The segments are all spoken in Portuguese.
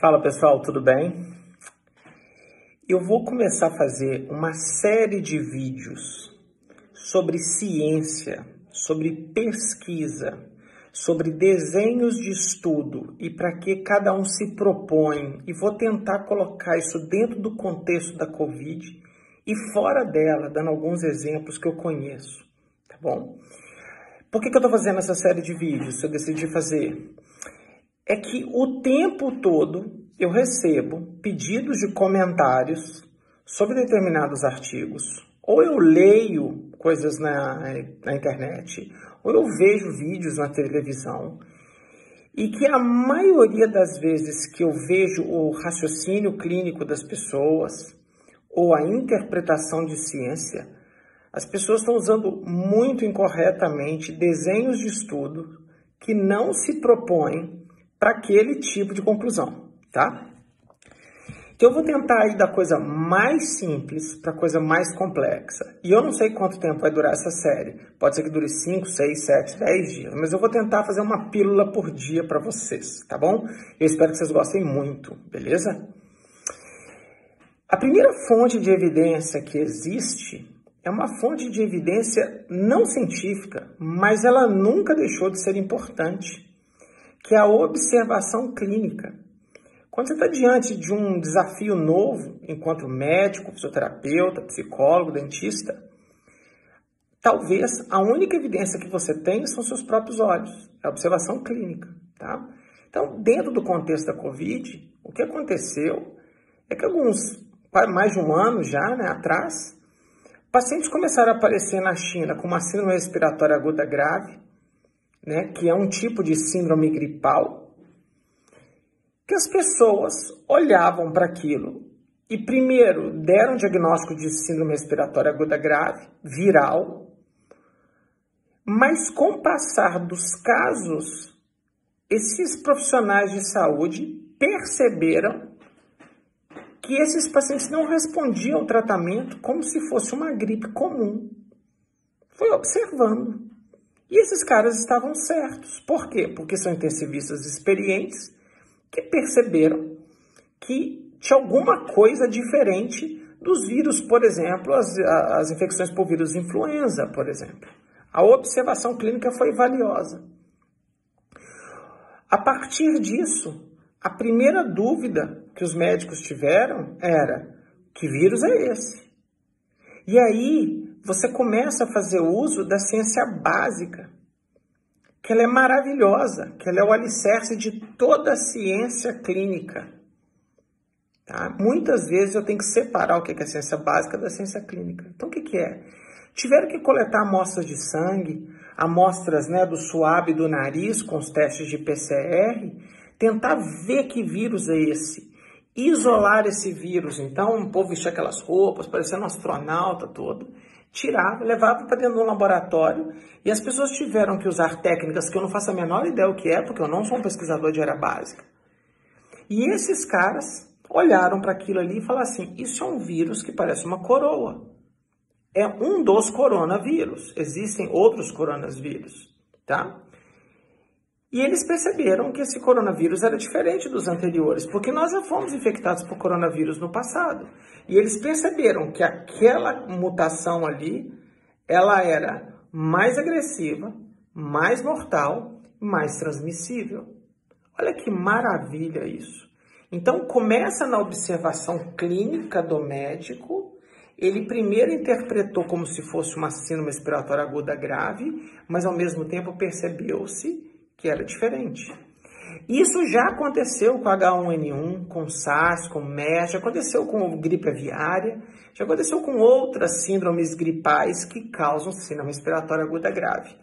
Fala pessoal, tudo bem? Eu vou começar a fazer uma série de vídeos sobre ciência, sobre pesquisa, sobre desenhos de estudo e para que cada um se propõe. E vou tentar colocar isso dentro do contexto da Covid e fora dela, dando alguns exemplos que eu conheço, tá bom? Por que, que eu estou fazendo essa série de vídeos? Eu decidi fazer é que o tempo todo eu recebo pedidos de comentários sobre determinados artigos, ou eu leio coisas na, na internet, ou eu vejo vídeos na televisão, e que a maioria das vezes que eu vejo o raciocínio clínico das pessoas, ou a interpretação de ciência, as pessoas estão usando muito incorretamente desenhos de estudo que não se propõem para aquele tipo de conclusão, tá? Então eu vou tentar ir da coisa mais simples para a coisa mais complexa. E eu não sei quanto tempo vai durar essa série. Pode ser que dure 5, 6, 7, 10 dias. Mas eu vou tentar fazer uma pílula por dia para vocês, tá bom? Eu espero que vocês gostem muito, beleza? A primeira fonte de evidência que existe é uma fonte de evidência não científica, mas ela nunca deixou de ser importante que é a observação clínica. Quando você está diante de um desafio novo, enquanto médico, fisioterapeuta, psicólogo, dentista, talvez a única evidência que você tem são seus próprios olhos, é a observação clínica, tá? Então, dentro do contexto da Covid, o que aconteceu é que alguns, mais de um ano já, né, atrás, pacientes começaram a aparecer na China com uma síndrome respiratória aguda grave, né, que é um tipo de síndrome gripal, que as pessoas olhavam para aquilo e primeiro deram o diagnóstico de síndrome respiratória aguda grave, viral, mas com o passar dos casos, esses profissionais de saúde perceberam que esses pacientes não respondiam ao tratamento como se fosse uma gripe comum. Foi observando. E esses caras estavam certos. Por quê? Porque são intensivistas experientes que perceberam que tinha alguma coisa diferente dos vírus, por exemplo, as, as infecções por vírus influenza, por exemplo. A observação clínica foi valiosa. A partir disso, a primeira dúvida que os médicos tiveram era: que vírus é esse? E aí você começa a fazer uso da ciência básica, que ela é maravilhosa, que ela é o alicerce de toda a ciência clínica. Tá? Muitas vezes eu tenho que separar o que é ciência básica da ciência clínica. Então, o que, que é? Tiveram que coletar amostras de sangue, amostras né, do suave do nariz com os testes de PCR, tentar ver que vírus é esse, isolar esse vírus. Então, o povo vestia aquelas roupas, parecendo um astronauta todo tirava, levava para dentro de um laboratório e as pessoas tiveram que usar técnicas que eu não faço a menor ideia o que é, porque eu não sou um pesquisador de área básica. E esses caras olharam para aquilo ali e falaram assim: isso é um vírus que parece uma coroa. É um dos coronavírus. Existem outros coronavírus, tá? E eles perceberam que esse coronavírus era diferente dos anteriores, porque nós já fomos infectados por coronavírus no passado. E eles perceberam que aquela mutação ali, ela era mais agressiva, mais mortal, mais transmissível. Olha que maravilha isso. Então começa na observação clínica do médico. Ele primeiro interpretou como se fosse uma síndrome respiratória aguda grave, mas ao mesmo tempo percebeu-se que era diferente. Isso já aconteceu com H1N1, com SARS, com MERS, já aconteceu com gripe aviária, já aconteceu com outras síndromes gripais que causam síndrome respiratória aguda grave.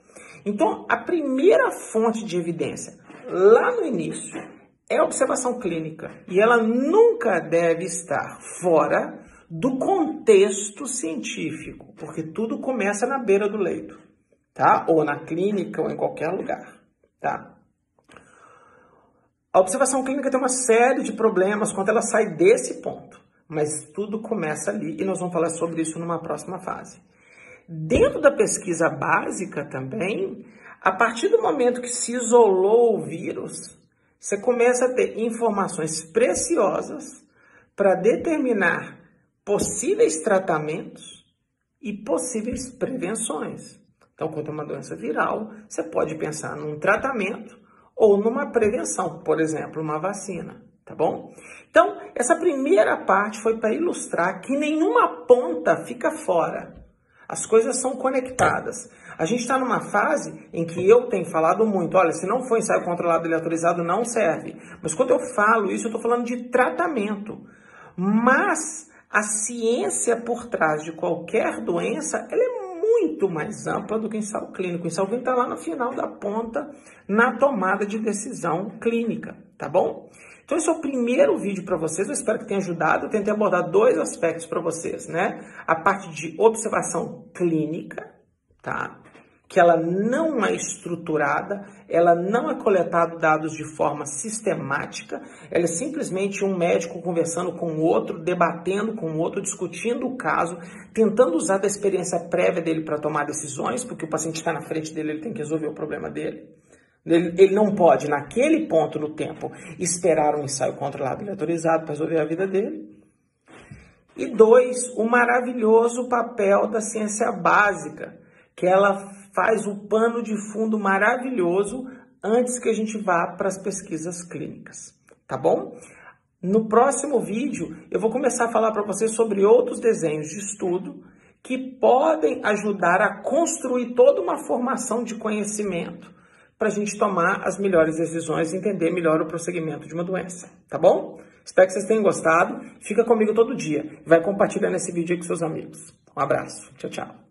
Então, a primeira fonte de evidência, lá no início, é a observação clínica e ela nunca deve estar fora do contexto científico, porque tudo começa na beira do leito, tá? Ou na clínica ou em qualquer lugar. Tá? A observação clínica tem uma série de problemas quando ela sai desse ponto, mas tudo começa ali e nós vamos falar sobre isso numa próxima fase. Dentro da pesquisa básica também, a partir do momento que se isolou o vírus, você começa a ter informações preciosas para determinar possíveis tratamentos e possíveis prevenções. Então, quando é uma doença viral, você pode pensar num tratamento ou numa prevenção, por exemplo, uma vacina, tá bom? Então, essa primeira parte foi para ilustrar que nenhuma ponta fica fora. As coisas são conectadas. A gente está numa fase em que eu tenho falado muito, olha, se não for ensaio controlado e autorizado, não serve. Mas quando eu falo isso, eu estou falando de tratamento. Mas a ciência por trás de qualquer doença, ela é muito mais ampla do que ensaio clínico. O ensaio clínico está lá no final da ponta, na tomada de decisão clínica, tá bom? Então esse é o primeiro vídeo para vocês, eu espero que tenha ajudado. Eu tentei abordar dois aspectos para vocês, né? A parte de observação clínica, tá? Que ela não é estruturada, ela não é coletado dados de forma sistemática, ela é simplesmente um médico conversando com o outro, debatendo com o outro, discutindo o caso, tentando usar da experiência prévia dele para tomar decisões, porque o paciente está na frente dele, ele tem que resolver o problema dele. Ele, ele não pode, naquele ponto no tempo, esperar um ensaio controlado e autorizado para resolver a vida dele. E dois, o maravilhoso papel da ciência básica, que ela faz o pano de fundo maravilhoso antes que a gente vá para as pesquisas clínicas, tá bom? No próximo vídeo, eu vou começar a falar para vocês sobre outros desenhos de estudo que podem ajudar a construir toda uma formação de conhecimento para a gente tomar as melhores decisões e entender melhor o prosseguimento de uma doença, tá bom? Espero que vocês tenham gostado. Fica comigo todo dia. Vai compartilhando esse vídeo com seus amigos. Um abraço. Tchau, tchau.